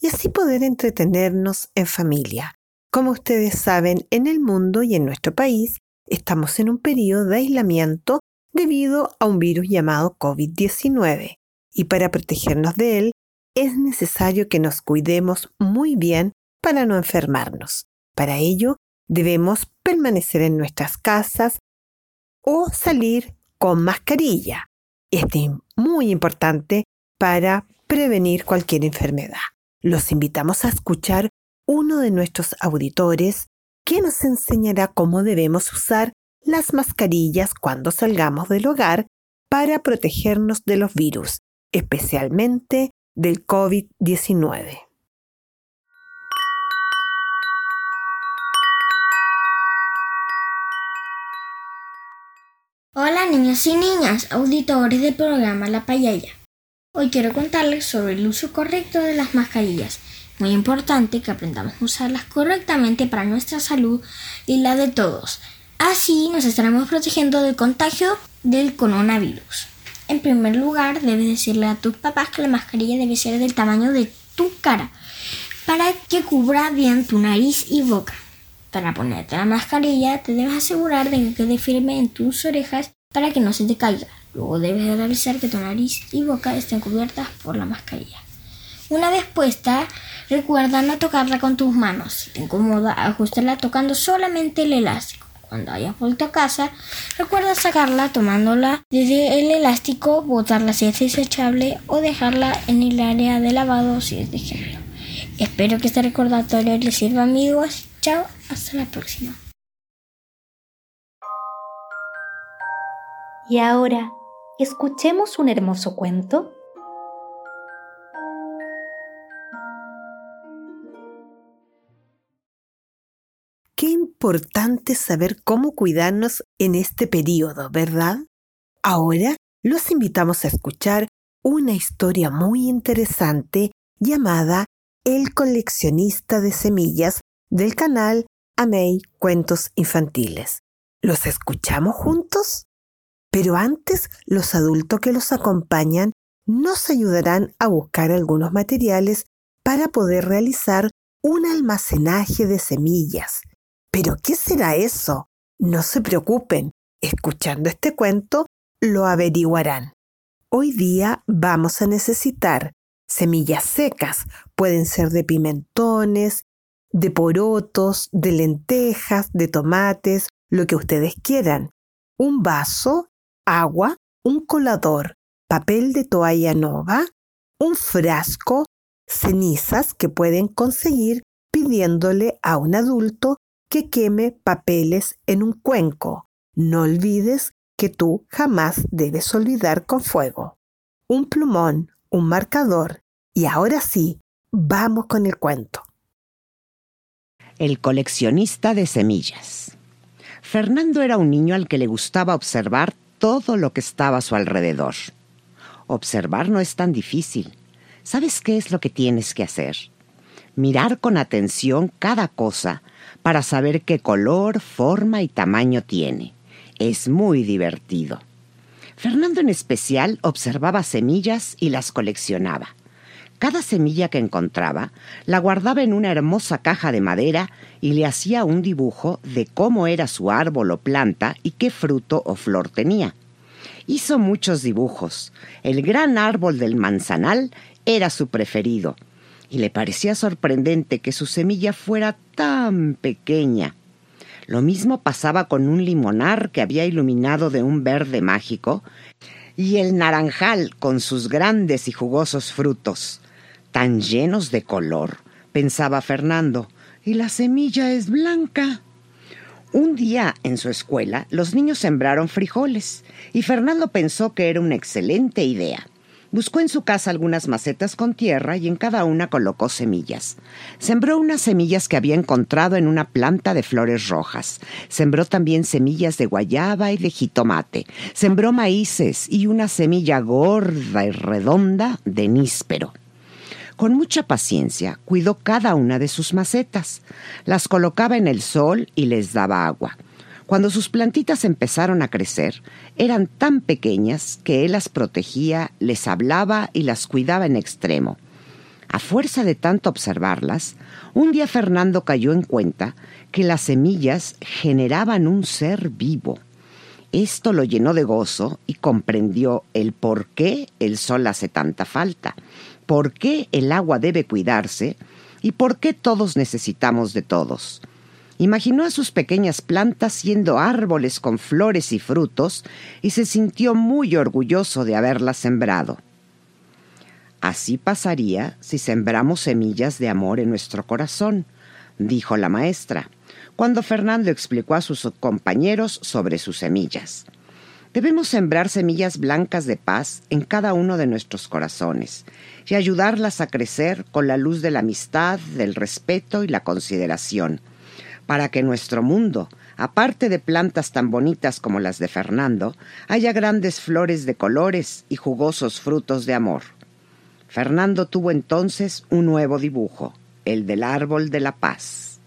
y así poder entretenernos en familia. Como ustedes saben, en el mundo y en nuestro país estamos en un periodo de aislamiento debido a un virus llamado COVID-19 y para protegernos de él es necesario que nos cuidemos muy bien para no enfermarnos. Para ello debemos permanecer en nuestras casas o salir con mascarilla. Esto es muy importante para prevenir cualquier enfermedad los invitamos a escuchar uno de nuestros auditores que nos enseñará cómo debemos usar las mascarillas cuando salgamos del hogar para protegernos de los virus, especialmente del COVID-19. Hola niños y niñas, auditores del programa La Payaya. Hoy quiero contarles sobre el uso correcto de las mascarillas. Muy importante que aprendamos a usarlas correctamente para nuestra salud y la de todos. Así nos estaremos protegiendo del contagio del coronavirus. En primer lugar, debes decirle a tus papás que la mascarilla debe ser del tamaño de tu cara para que cubra bien tu nariz y boca. Para ponerte la mascarilla, te debes asegurar de que quede firme en tus orejas para que no se te caiga. Luego debes realizar que tu nariz y boca estén cubiertas por la mascarilla. Una vez puesta, recuerda no tocarla con tus manos. Si te incomoda, ajustala tocando solamente el elástico. Cuando hayas vuelto a casa, recuerda sacarla tomándola desde el elástico, botarla si es desechable o dejarla en el área de lavado si es de género. Espero que este recordatorio les sirva amigos. Chao, hasta la próxima. Y ahora escuchemos un hermoso cuento. Qué importante saber cómo cuidarnos en este periodo, ¿verdad? Ahora los invitamos a escuchar una historia muy interesante llamada El coleccionista de semillas del canal Amei Cuentos Infantiles. ¿Los escuchamos juntos? Pero antes, los adultos que los acompañan nos ayudarán a buscar algunos materiales para poder realizar un almacenaje de semillas. ¿Pero qué será eso? No se preocupen, escuchando este cuento lo averiguarán. Hoy día vamos a necesitar semillas secas, pueden ser de pimentones, de porotos, de lentejas, de tomates, lo que ustedes quieran. Un vaso agua, un colador, papel de toalla nova, un frasco, cenizas que pueden conseguir pidiéndole a un adulto que queme papeles en un cuenco. No olvides que tú jamás debes olvidar con fuego. Un plumón, un marcador. Y ahora sí, vamos con el cuento. El coleccionista de semillas. Fernando era un niño al que le gustaba observar todo lo que estaba a su alrededor. Observar no es tan difícil. ¿Sabes qué es lo que tienes que hacer? Mirar con atención cada cosa para saber qué color, forma y tamaño tiene. Es muy divertido. Fernando en especial observaba semillas y las coleccionaba. Cada semilla que encontraba la guardaba en una hermosa caja de madera y le hacía un dibujo de cómo era su árbol o planta y qué fruto o flor tenía. Hizo muchos dibujos. El gran árbol del manzanal era su preferido y le parecía sorprendente que su semilla fuera tan pequeña. Lo mismo pasaba con un limonar que había iluminado de un verde mágico y el naranjal con sus grandes y jugosos frutos tan llenos de color, pensaba Fernando, y la semilla es blanca. Un día en su escuela los niños sembraron frijoles y Fernando pensó que era una excelente idea. Buscó en su casa algunas macetas con tierra y en cada una colocó semillas. Sembró unas semillas que había encontrado en una planta de flores rojas. Sembró también semillas de guayaba y de jitomate. Sembró maíces y una semilla gorda y redonda de níspero. Con mucha paciencia cuidó cada una de sus macetas, las colocaba en el sol y les daba agua. Cuando sus plantitas empezaron a crecer, eran tan pequeñas que él las protegía, les hablaba y las cuidaba en extremo. A fuerza de tanto observarlas, un día Fernando cayó en cuenta que las semillas generaban un ser vivo. Esto lo llenó de gozo y comprendió el por qué el sol hace tanta falta por qué el agua debe cuidarse y por qué todos necesitamos de todos. Imaginó a sus pequeñas plantas siendo árboles con flores y frutos y se sintió muy orgulloso de haberlas sembrado. Así pasaría si sembramos semillas de amor en nuestro corazón, dijo la maestra, cuando Fernando explicó a sus compañeros sobre sus semillas. Debemos sembrar semillas blancas de paz en cada uno de nuestros corazones y ayudarlas a crecer con la luz de la amistad, del respeto y la consideración, para que nuestro mundo, aparte de plantas tan bonitas como las de Fernando, haya grandes flores de colores y jugosos frutos de amor. Fernando tuvo entonces un nuevo dibujo, el del árbol de la paz.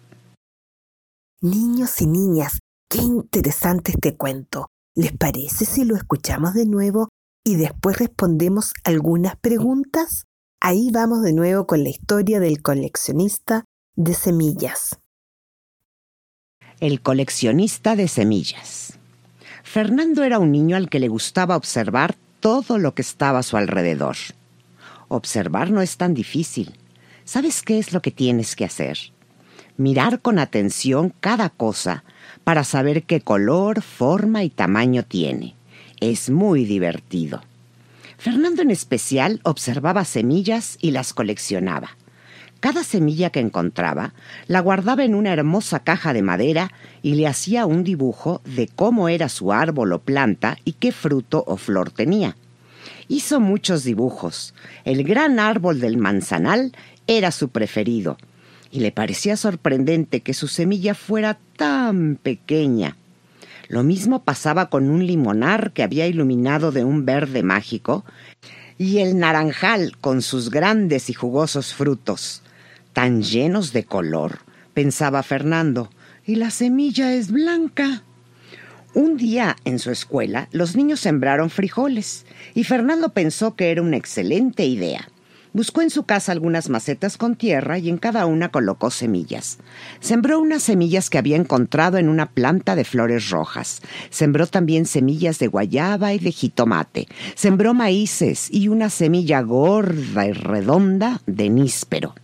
Niños y niñas, qué interesante este cuento. ¿Les parece si lo escuchamos de nuevo y después respondemos algunas preguntas? Ahí vamos de nuevo con la historia del coleccionista de semillas. El coleccionista de semillas. Fernando era un niño al que le gustaba observar todo lo que estaba a su alrededor. Observar no es tan difícil. ¿Sabes qué es lo que tienes que hacer? Mirar con atención cada cosa para saber qué color, forma y tamaño tiene. Es muy divertido. Fernando en especial observaba semillas y las coleccionaba. Cada semilla que encontraba la guardaba en una hermosa caja de madera y le hacía un dibujo de cómo era su árbol o planta y qué fruto o flor tenía. Hizo muchos dibujos. El gran árbol del manzanal era su preferido y le parecía sorprendente que su semilla fuera tan pequeña. Lo mismo pasaba con un limonar que había iluminado de un verde mágico y el naranjal con sus grandes y jugosos frutos, tan llenos de color, pensaba Fernando, y la semilla es blanca. Un día en su escuela los niños sembraron frijoles y Fernando pensó que era una excelente idea. Buscó en su casa algunas macetas con tierra y en cada una colocó semillas. Sembró unas semillas que había encontrado en una planta de flores rojas. Sembró también semillas de guayaba y de jitomate. Sembró maíces y una semilla gorda y redonda de níspero.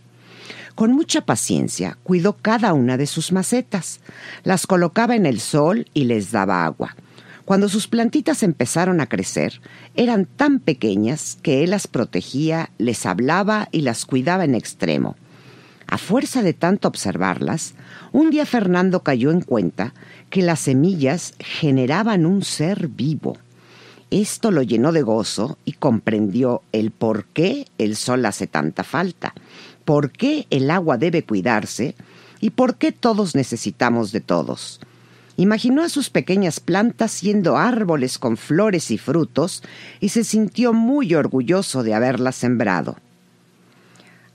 Con mucha paciencia cuidó cada una de sus macetas. Las colocaba en el sol y les daba agua. Cuando sus plantitas empezaron a crecer, eran tan pequeñas que él las protegía, les hablaba y las cuidaba en extremo. A fuerza de tanto observarlas, un día Fernando cayó en cuenta que las semillas generaban un ser vivo. Esto lo llenó de gozo y comprendió el por qué el sol hace tanta falta, por qué el agua debe cuidarse y por qué todos necesitamos de todos. Imaginó a sus pequeñas plantas siendo árboles con flores y frutos y se sintió muy orgulloso de haberlas sembrado.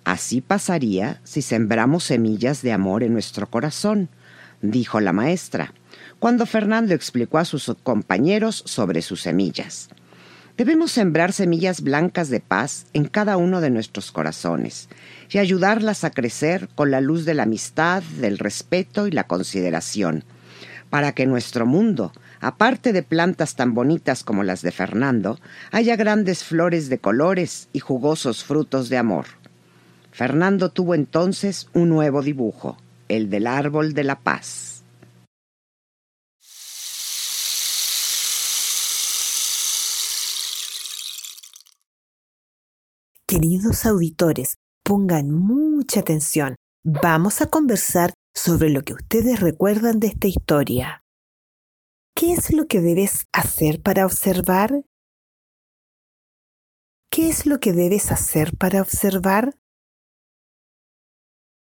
Así pasaría si sembramos semillas de amor en nuestro corazón, dijo la maestra, cuando Fernando explicó a sus compañeros sobre sus semillas. Debemos sembrar semillas blancas de paz en cada uno de nuestros corazones y ayudarlas a crecer con la luz de la amistad, del respeto y la consideración, para que nuestro mundo, aparte de plantas tan bonitas como las de Fernando, haya grandes flores de colores y jugosos frutos de amor. Fernando tuvo entonces un nuevo dibujo, el del árbol de la paz. Queridos auditores, pongan mucha atención. Vamos a conversar sobre lo que ustedes recuerdan de esta historia. ¿Qué es lo que debes hacer para observar? ¿Qué es lo que debes hacer para observar?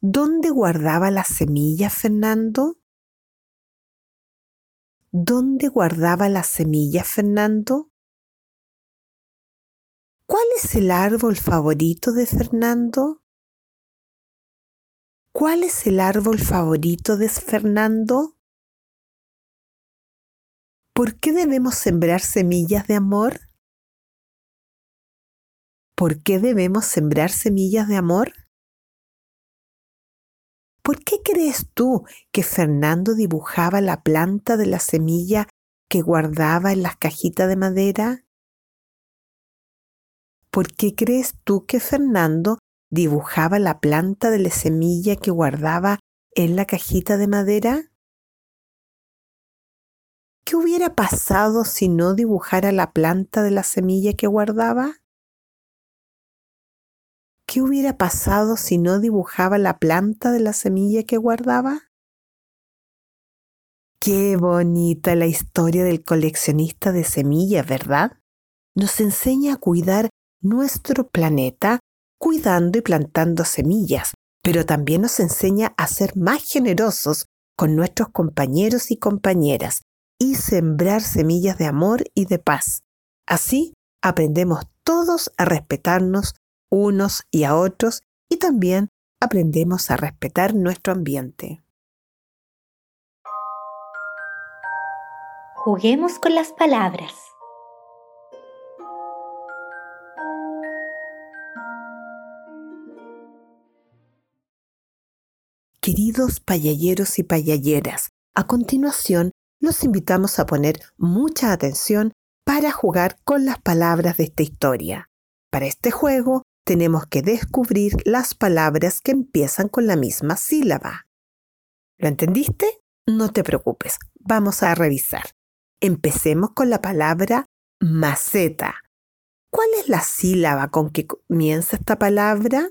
¿Dónde guardaba la semilla Fernando? ¿Dónde guardaba la semilla Fernando? ¿Cuál es el árbol favorito de Fernando? ¿Cuál es el árbol favorito de Fernando? ¿Por qué debemos sembrar semillas de amor? ¿Por qué debemos sembrar semillas de amor? ¿Por qué crees tú que Fernando dibujaba la planta de la semilla que guardaba en las cajitas de madera? ¿por qué crees tú que Fernando dibujaba la planta de la semilla que guardaba en la cajita de madera? ¿Qué hubiera pasado si no dibujara la planta de la semilla que guardaba? ¿Qué hubiera pasado si no dibujaba la planta de la semilla que guardaba? Qué bonita la historia del coleccionista de semillas, ¿verdad? Nos enseña a cuidar nuestro planeta cuidando y plantando semillas, pero también nos enseña a ser más generosos con nuestros compañeros y compañeras y sembrar semillas de amor y de paz. Así aprendemos todos a respetarnos unos y a otros y también aprendemos a respetar nuestro ambiente. Juguemos con las palabras. Queridos payalleros y payalleras, a continuación los invitamos a poner mucha atención para jugar con las palabras de esta historia. Para este juego tenemos que descubrir las palabras que empiezan con la misma sílaba. ¿Lo entendiste? No te preocupes, vamos a revisar. Empecemos con la palabra maceta. ¿Cuál es la sílaba con que comienza esta palabra?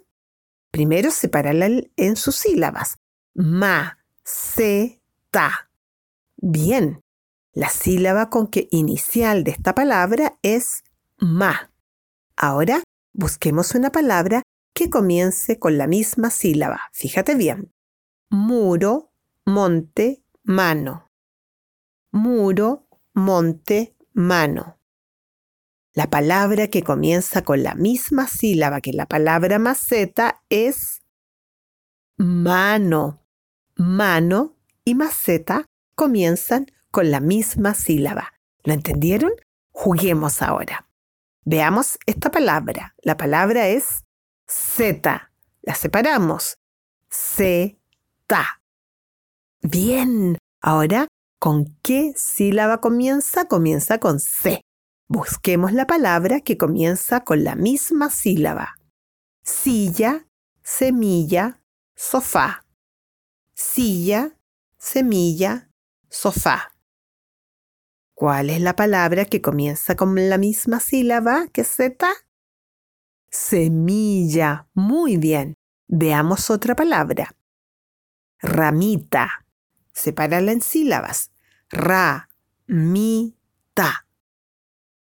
Primero separarla en sus sílabas. Ma, ta. Bien, la sílaba con que inicial de esta palabra es ma. Ahora busquemos una palabra que comience con la misma sílaba. Fíjate bien. Muro, monte, mano. Muro, monte, mano. La palabra que comienza con la misma sílaba que la palabra maceta es mano. Mano y maceta comienzan con la misma sílaba. ¿Lo entendieron? Juguemos ahora. Veamos esta palabra. La palabra es Z. La separamos. Z. Bien. Ahora, ¿con qué sílaba comienza? Comienza con C. Busquemos la palabra que comienza con la misma sílaba. Silla, semilla, sofá. Silla, semilla, sofá. ¿Cuál es la palabra que comienza con la misma sílaba que Z? Semilla. Muy bien. Veamos otra palabra. Ramita. Sepárala en sílabas. Ra, mi, ta.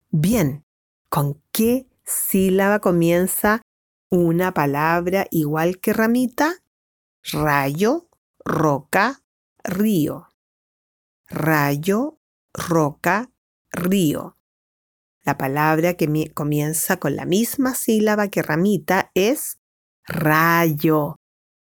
Bien, ¿con qué sílaba comienza una palabra igual que ramita? Rayo, roca, río. Rayo, roca, río. La palabra que comienza con la misma sílaba que ramita es rayo.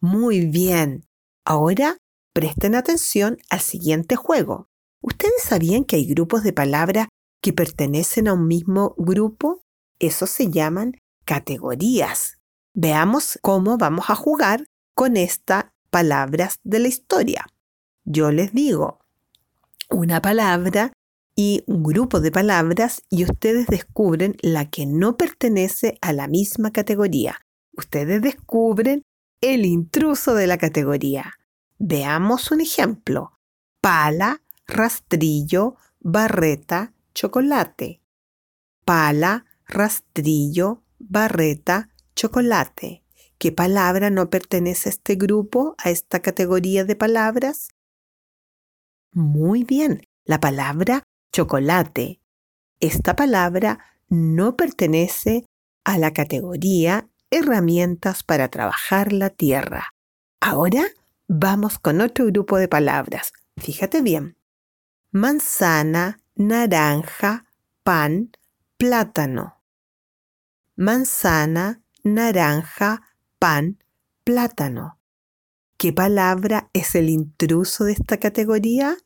Muy bien. Ahora presten atención al siguiente juego. ¿Ustedes sabían que hay grupos de palabras que pertenecen a un mismo grupo? Esos se llaman categorías. Veamos cómo vamos a jugar con estas palabras de la historia. Yo les digo una palabra y un grupo de palabras y ustedes descubren la que no pertenece a la misma categoría. Ustedes descubren el intruso de la categoría. Veamos un ejemplo. Pala, rastrillo, barreta, chocolate. Pala, rastrillo, barreta, chocolate. ¿Qué palabra no pertenece a este grupo, a esta categoría de palabras? Muy bien, la palabra chocolate. Esta palabra no pertenece a la categoría herramientas para trabajar la tierra. Ahora vamos con otro grupo de palabras. Fíjate bien. Manzana, naranja, pan, plátano. Manzana, naranja, pan, plátano. ¿Qué palabra es el intruso de esta categoría?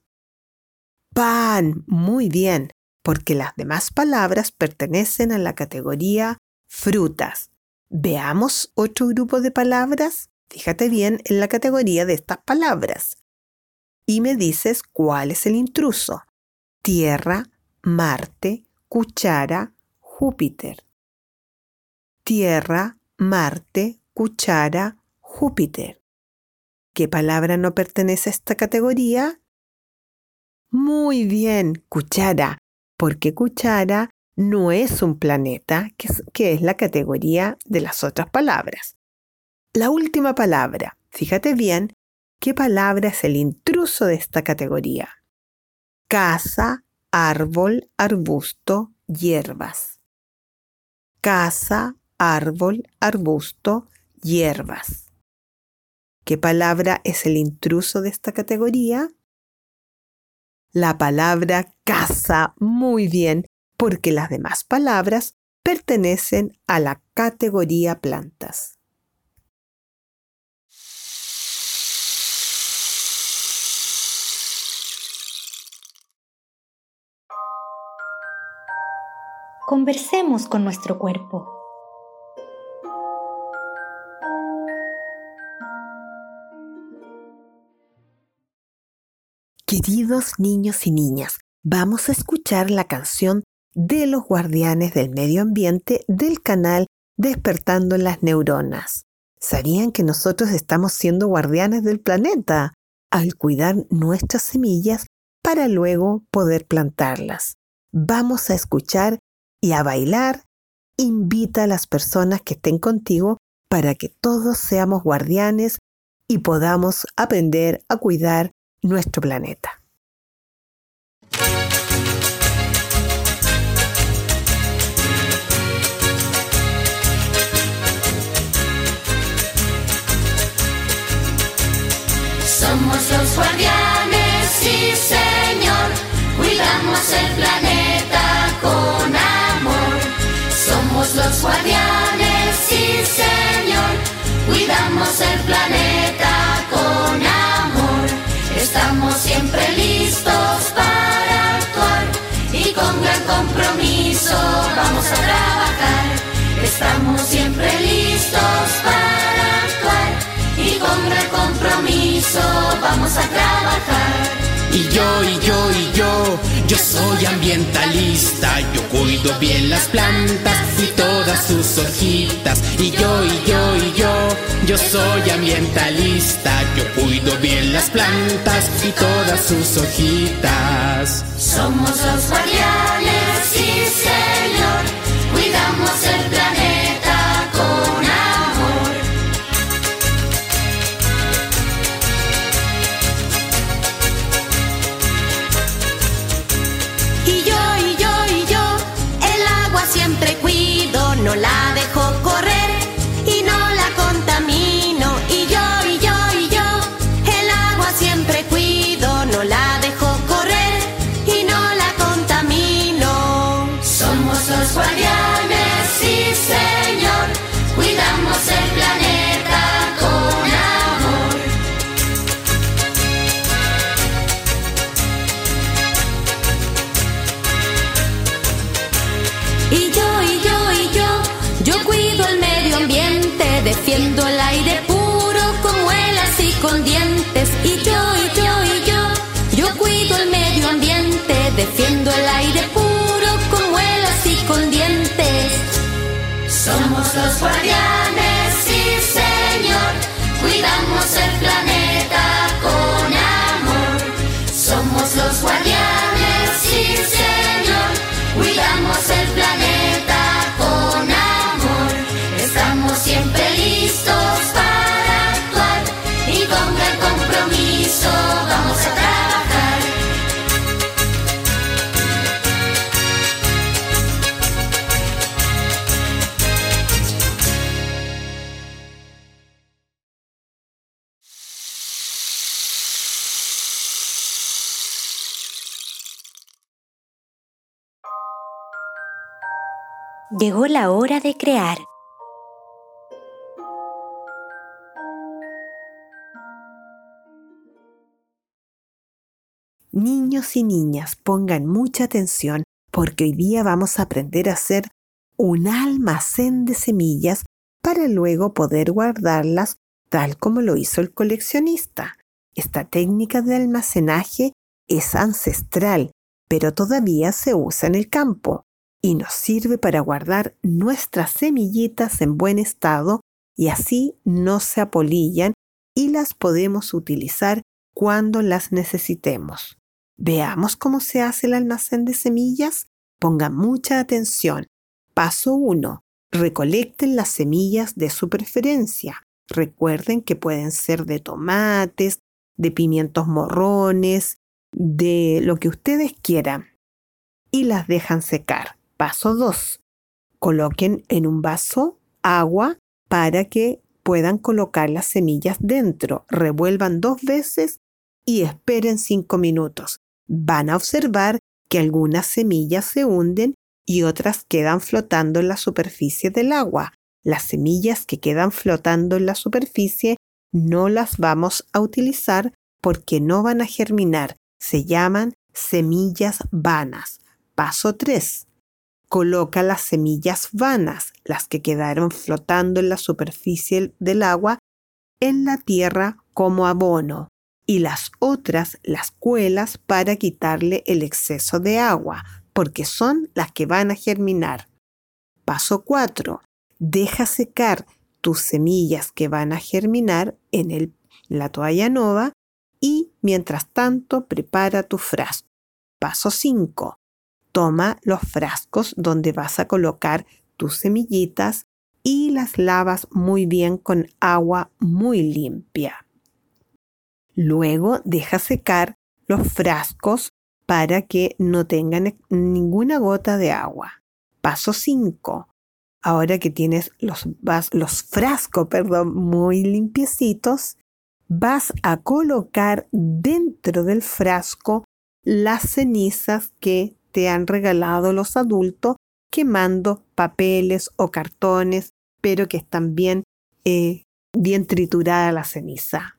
Pan. Muy bien, porque las demás palabras pertenecen a la categoría frutas. Veamos otro grupo de palabras. Fíjate bien en la categoría de estas palabras. Y me dices cuál es el intruso. Tierra, Marte, cuchara, Júpiter. Tierra, Marte, cuchara, Júpiter. ¿Qué palabra no pertenece a esta categoría? Muy bien, cuchara, porque cuchara no es un planeta, que es, la categoría de las otras palabras. La última palabra, fíjate bien, ¿qué palabra es el intruso de esta categoría? Casa, árbol, arbusto, hierbas. Casa, árbol, arbusto, hierbas. ¿Qué palabra es el intruso de esta categoría? La palabra casa. Muy bien, porque las demás palabras pertenecen a la categoría plantas. Conversemos con nuestro cuerpo. Queridos niños y niñas, vamos a escuchar la canción de los guardianes del medio ambiente del canal Despertando las Neuronas. ¿Sabían que nosotros estamos siendo guardianes del planeta al cuidar nuestras semillas para luego poder plantarlas? Vamos a escuchar y a bailar. Invita a las personas que estén contigo para que todos seamos guardianes y podamos aprender a cuidar nuestro planeta. Somos los guardianes, sí Señor, cuidamos el planeta con amor. Somos los guardianes, sí Señor, cuidamos el planeta. Estamos siempre listos para actuar y con gran compromiso vamos a trabajar. Estamos siempre listos para actuar y con gran compromiso vamos a trabajar. Soy ambientalista, yo cuido bien las plantas y todas sus hojitas. Y yo, y yo, y yo, yo soy ambientalista, yo cuido bien las plantas y todas sus hojitas. Somos los guardianes, Llegó la hora de crear. Niños y niñas, pongan mucha atención porque hoy día vamos a aprender a hacer un almacén de semillas para luego poder guardarlas tal como lo hizo el coleccionista. Esta técnica de almacenaje es ancestral, pero todavía se usa en el campo y nos sirve para guardar nuestras semillitas en buen estado y así no se apolillan y las podemos utilizar cuando las necesitemos. Veamos cómo se hace el almacén de semillas. Pongan mucha atención. Paso 1. Recolecten las semillas de su preferencia. Recuerden que pueden ser de tomates, de pimientos morrones, de lo que ustedes quieran. Y las dejan secar. Paso 2. Coloquen en un vaso agua para que puedan colocar las semillas dentro. Revuelvan dos veces y esperen cinco minutos. Van a observar que algunas semillas se hunden y otras quedan flotando en la superficie del agua. Las semillas que quedan flotando en la superficie no las vamos a utilizar porque no van a germinar. Se llaman semillas vanas. Paso 3. Coloca las semillas vanas, las que quedaron flotando en la superficie del agua, en la tierra como abono y las otras las cuelas para quitarle el exceso de agua, porque son las que van a germinar. Paso 4. Deja secar tus semillas que van a germinar en la toalla nova y mientras tanto prepara tu frasco. Paso 5. Toma los frascos donde vas a colocar tus semillitas y las lavas muy bien con agua muy limpia. Luego deja secar los frascos para que no tengan ninguna gota de agua. Paso 5. Ahora que tienes los, vas- los frascos perdón, muy limpiecitos, vas a colocar dentro del frasco las cenizas que te han regalado los adultos quemando papeles o cartones, pero que están bien, eh, bien triturada la ceniza.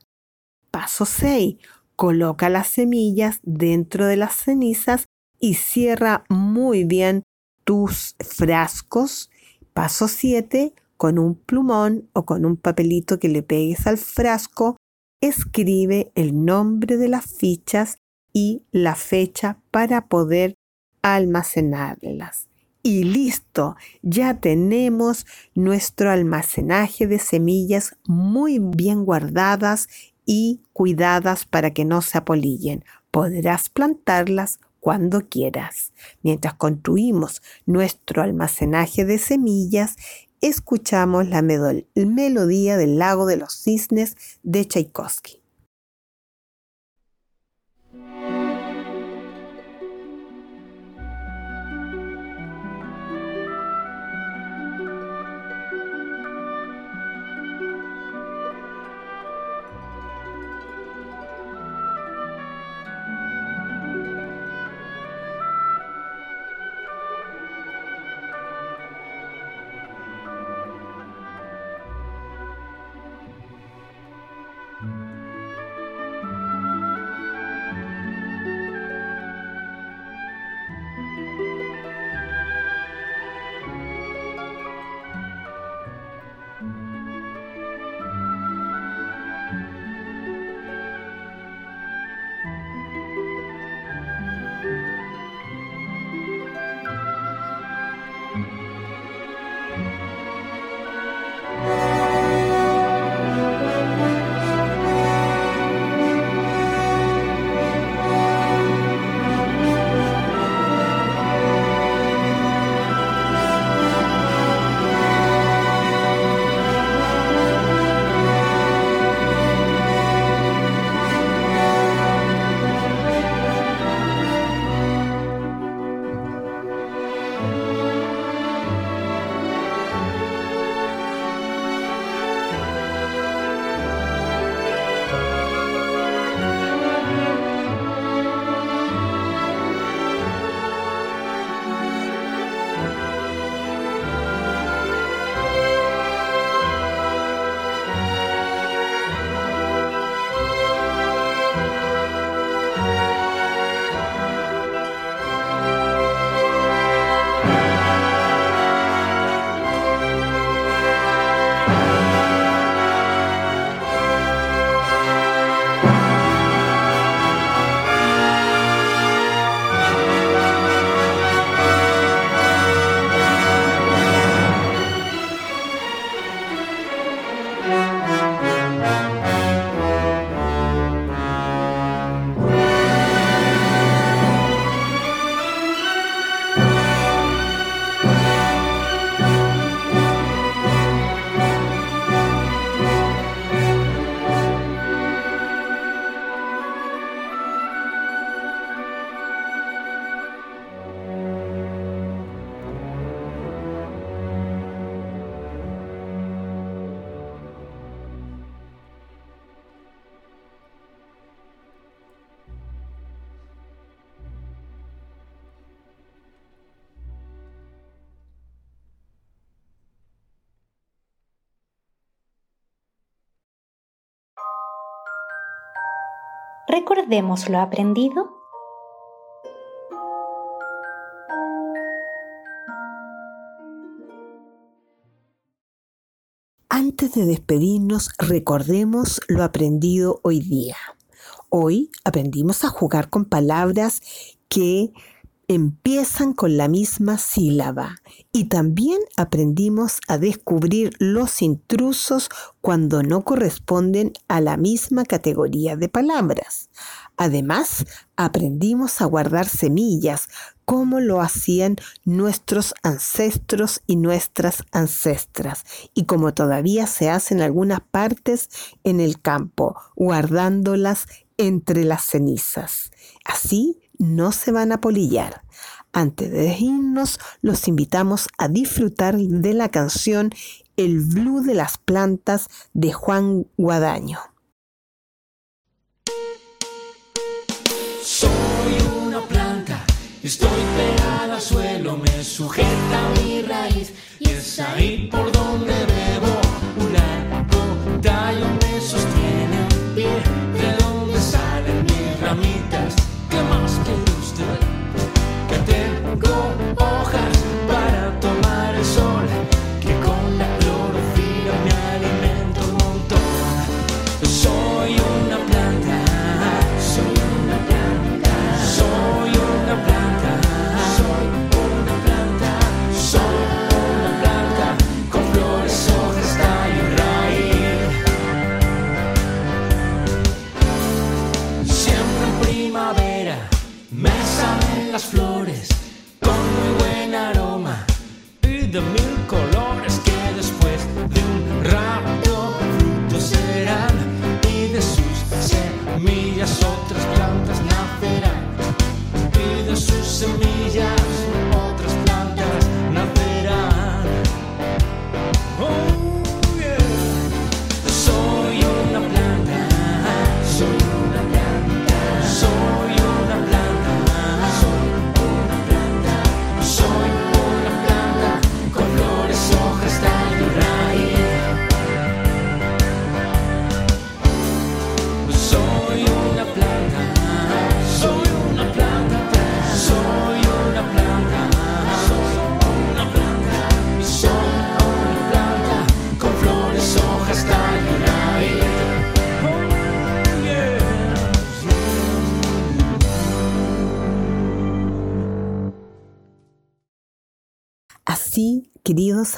Paso 6. Coloca las semillas dentro de las cenizas y cierra muy bien tus frascos. Paso 7. Con un plumón o con un papelito que le pegues al frasco, escribe el nombre de las fichas y la fecha para poder almacenarlas. Y listo, ya tenemos nuestro almacenaje de semillas muy bien guardadas y cuidadas para que no se apolillen. Podrás plantarlas cuando quieras. Mientras construimos nuestro almacenaje de semillas, escuchamos la melodía del lago de los cisnes de Tchaikovsky. Recordemos lo aprendido. Antes de despedirnos, recordemos lo aprendido hoy día. Hoy aprendimos a jugar con palabras que empiezan con la misma sílaba y también aprendimos a descubrir los intrusos cuando no corresponden a la misma categoría de palabras. Además, aprendimos a guardar semillas como lo hacían nuestros ancestros y nuestras ancestras y como todavía se hace en algunas partes en el campo, guardándolas entre las cenizas. Así no se van a polillar. Antes de irnos, los invitamos a disfrutar de la canción El Blue de las Plantas de Juan Guadaño. Soy una planta, estoy pegada al suelo, me sujeta mi raíz y es ahí por donde bebo.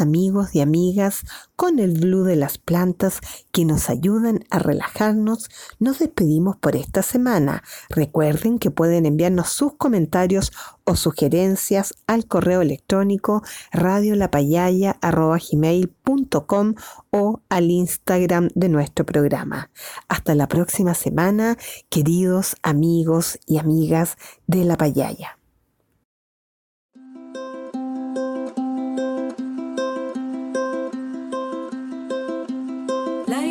Amigos y amigas, con el blue de las plantas que nos ayudan a relajarnos, nos despedimos por esta semana. Recuerden que pueden enviarnos sus comentarios o sugerencias al correo electrónico radiolapayaya.com o al Instagram de nuestro programa. Hasta la próxima semana, queridos amigos y amigas de La Payaya.